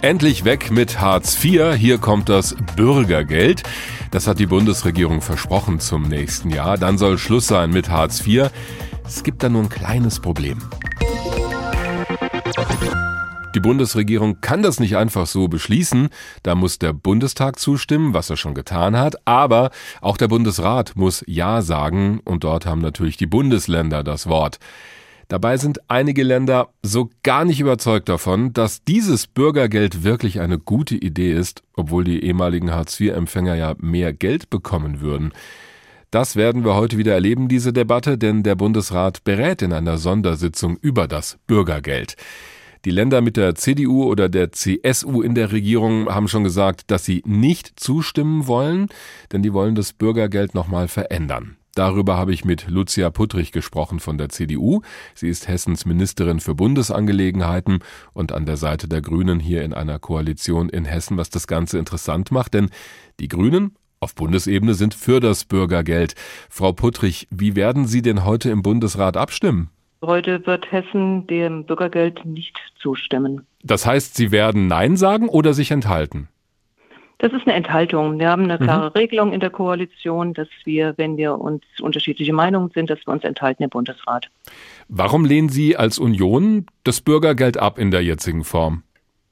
Endlich weg mit Hartz IV. Hier kommt das Bürgergeld. Das hat die Bundesregierung versprochen zum nächsten Jahr. Dann soll Schluss sein mit Hartz IV. Es gibt da nur ein kleines Problem. Die Bundesregierung kann das nicht einfach so beschließen. Da muss der Bundestag zustimmen, was er schon getan hat. Aber auch der Bundesrat muss Ja sagen. Und dort haben natürlich die Bundesländer das Wort. Dabei sind einige Länder so gar nicht überzeugt davon, dass dieses Bürgergeld wirklich eine gute Idee ist, obwohl die ehemaligen Hartz-IV-Empfänger ja mehr Geld bekommen würden. Das werden wir heute wieder erleben, diese Debatte, denn der Bundesrat berät in einer Sondersitzung über das Bürgergeld. Die Länder mit der CDU oder der CSU in der Regierung haben schon gesagt, dass sie nicht zustimmen wollen, denn die wollen das Bürgergeld nochmal verändern. Darüber habe ich mit Lucia Puttrich gesprochen von der CDU. Sie ist Hessens Ministerin für Bundesangelegenheiten und an der Seite der Grünen hier in einer Koalition in Hessen, was das Ganze interessant macht, denn die Grünen auf Bundesebene sind für das Bürgergeld. Frau Puttrich, wie werden Sie denn heute im Bundesrat abstimmen? Heute wird Hessen dem Bürgergeld nicht zustimmen. Das heißt, Sie werden Nein sagen oder sich enthalten? Das ist eine Enthaltung. Wir haben eine mhm. klare mhm. Regelung in der Koalition, dass wir, wenn wir uns unterschiedliche Meinungen sind, dass wir uns enthalten im Bundesrat. Warum lehnen Sie als Union das Bürgergeld ab in der jetzigen Form?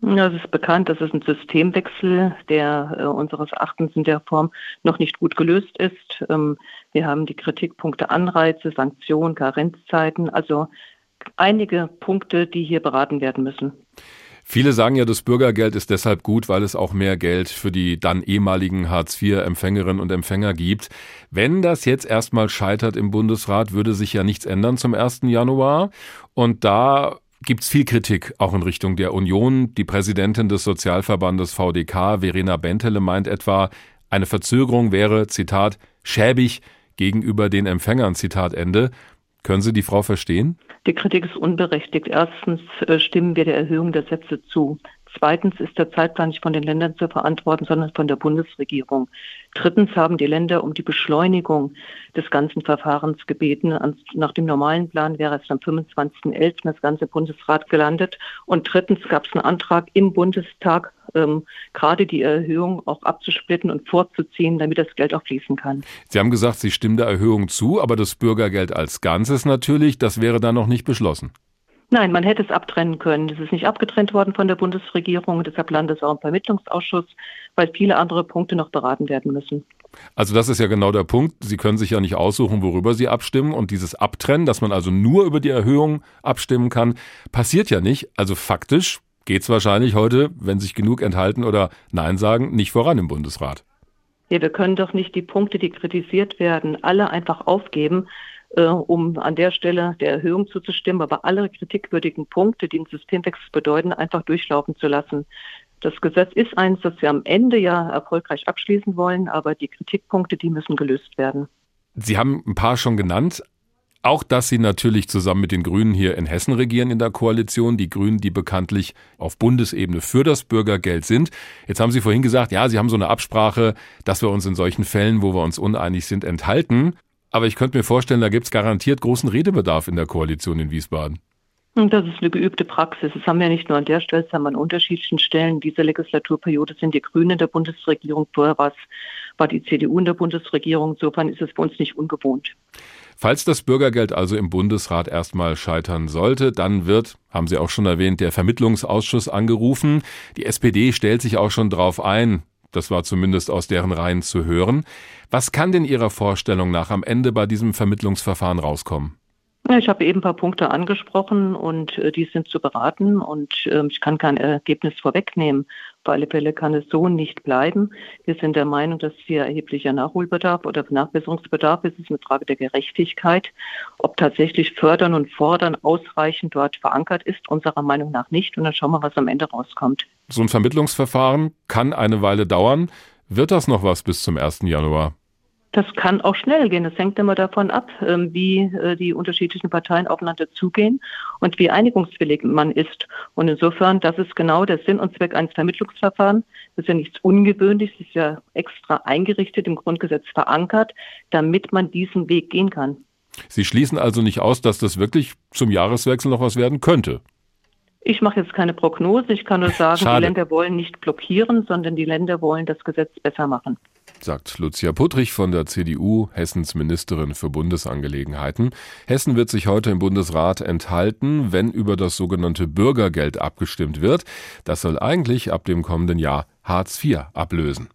Ja, es ist bekannt, dass es ein Systemwechsel, der äh, unseres Erachtens in der Form noch nicht gut gelöst ist. Ähm, wir haben die Kritikpunkte Anreize, Sanktionen, Karenzzeiten, also einige Punkte, die hier beraten werden müssen. Viele sagen ja, das Bürgergeld ist deshalb gut, weil es auch mehr Geld für die dann ehemaligen Hartz-IV-Empfängerinnen und Empfänger gibt. Wenn das jetzt erstmal scheitert im Bundesrat, würde sich ja nichts ändern zum 1. Januar. Und da gibt's viel Kritik, auch in Richtung der Union. Die Präsidentin des Sozialverbandes VDK, Verena Bentele, meint etwa, eine Verzögerung wäre, Zitat, schäbig gegenüber den Empfängern, Zitat Ende. Können Sie die Frau verstehen? Die Kritik ist unberechtigt. Erstens äh, stimmen wir der Erhöhung der Sätze zu. Zweitens ist der Zeitplan nicht von den Ländern zu verantworten, sondern von der Bundesregierung. Drittens haben die Länder um die Beschleunigung des ganzen Verfahrens gebeten. Nach dem normalen Plan wäre es am 25.11. das ganze Bundesrat gelandet. Und drittens gab es einen Antrag im Bundestag ähm, gerade die Erhöhung auch abzusplitten und vorzuziehen, damit das Geld auch fließen kann. Sie haben gesagt, Sie stimmen der Erhöhung zu, aber das Bürgergeld als Ganzes natürlich, das wäre dann noch nicht beschlossen. Nein, man hätte es abtrennen können. Das ist nicht abgetrennt worden von der Bundesregierung. Deshalb landet es auch im Vermittlungsausschuss, weil viele andere Punkte noch beraten werden müssen. Also das ist ja genau der Punkt. Sie können sich ja nicht aussuchen, worüber Sie abstimmen. Und dieses Abtrennen, dass man also nur über die Erhöhung abstimmen kann, passiert ja nicht. Also faktisch geht es wahrscheinlich heute, wenn sich genug enthalten oder Nein sagen, nicht voran im Bundesrat. Ja, wir können doch nicht die Punkte, die kritisiert werden, alle einfach aufgeben, äh, um an der Stelle der Erhöhung zuzustimmen, aber alle kritikwürdigen Punkte, die einen Systemwechsel bedeuten, einfach durchlaufen zu lassen. Das Gesetz ist eins, das wir am Ende ja erfolgreich abschließen wollen, aber die Kritikpunkte, die müssen gelöst werden. Sie haben ein paar schon genannt. Auch dass sie natürlich zusammen mit den Grünen hier in Hessen regieren in der Koalition, die Grünen, die bekanntlich auf Bundesebene für das Bürgergeld sind. Jetzt haben Sie vorhin gesagt, ja, Sie haben so eine Absprache, dass wir uns in solchen Fällen, wo wir uns uneinig sind, enthalten. Aber ich könnte mir vorstellen, da gibt es garantiert großen Redebedarf in der Koalition in Wiesbaden. Das ist eine geübte Praxis. Das haben wir nicht nur an der Stelle, sondern an unterschiedlichen Stellen. Diese Legislaturperiode sind die Grünen in der Bundesregierung. Vorher war die CDU in der Bundesregierung. Insofern ist es für uns nicht ungewohnt. Falls das Bürgergeld also im Bundesrat erstmal scheitern sollte, dann wird, haben Sie auch schon erwähnt, der Vermittlungsausschuss angerufen. Die SPD stellt sich auch schon darauf ein. Das war zumindest aus deren Reihen zu hören. Was kann denn Ihrer Vorstellung nach am Ende bei diesem Vermittlungsverfahren rauskommen? Ich habe eben ein paar Punkte angesprochen und äh, die sind zu beraten und äh, ich kann kein Ergebnis vorwegnehmen. Auf alle Fälle kann es so nicht bleiben. Wir sind der Meinung, dass hier erheblicher Nachholbedarf oder Nachbesserungsbedarf ist. Es ist eine Frage der Gerechtigkeit. Ob tatsächlich Fördern und Fordern ausreichend dort verankert ist, unserer Meinung nach nicht. Und dann schauen wir, was am Ende rauskommt. So ein Vermittlungsverfahren kann eine Weile dauern. Wird das noch was bis zum 1. Januar? Das kann auch schnell gehen. Das hängt immer davon ab, ähm, wie äh, die unterschiedlichen Parteien aufeinander zugehen und wie einigungswillig man ist. Und insofern, das ist genau der Sinn und Zweck eines Vermittlungsverfahrens. Das ist ja nichts Ungewöhnliches, das ist ja extra eingerichtet, im Grundgesetz verankert, damit man diesen Weg gehen kann. Sie schließen also nicht aus, dass das wirklich zum Jahreswechsel noch was werden könnte. Ich mache jetzt keine Prognose. Ich kann nur sagen, Schade. die Länder wollen nicht blockieren, sondern die Länder wollen das Gesetz besser machen. Sagt Lucia Puttrich von der CDU, Hessens Ministerin für Bundesangelegenheiten. Hessen wird sich heute im Bundesrat enthalten, wenn über das sogenannte Bürgergeld abgestimmt wird. Das soll eigentlich ab dem kommenden Jahr Hartz IV ablösen.